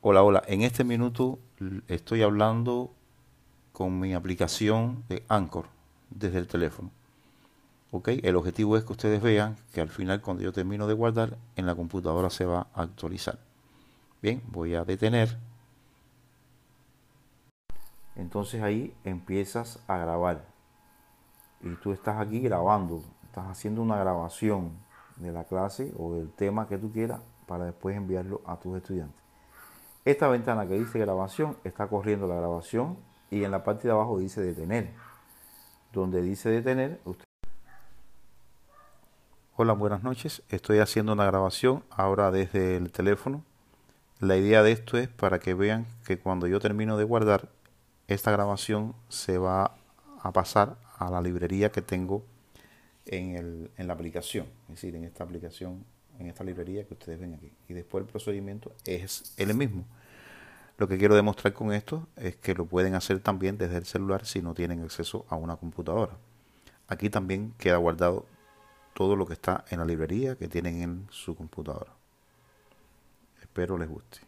Hola, hola. En este minuto estoy hablando con mi aplicación de Anchor desde el teléfono. ¿Ok? El objetivo es que ustedes vean que al final cuando yo termino de guardar en la computadora se va a actualizar. Bien, voy a detener. Entonces ahí empiezas a grabar. Y tú estás aquí grabando, estás haciendo una grabación de la clase o del tema que tú quieras para después enviarlo a tus estudiantes. Esta ventana que dice grabación está corriendo la grabación y en la parte de abajo dice detener. Donde dice detener, usted... Hola, buenas noches. Estoy haciendo una grabación ahora desde el teléfono. La idea de esto es para que vean que cuando yo termino de guardar, esta grabación se va a pasar a la librería que tengo en, el, en la aplicación, es decir, en esta aplicación en esta librería que ustedes ven aquí. Y después el procedimiento es el mismo. Lo que quiero demostrar con esto es que lo pueden hacer también desde el celular si no tienen acceso a una computadora. Aquí también queda guardado todo lo que está en la librería que tienen en su computadora. Espero les guste.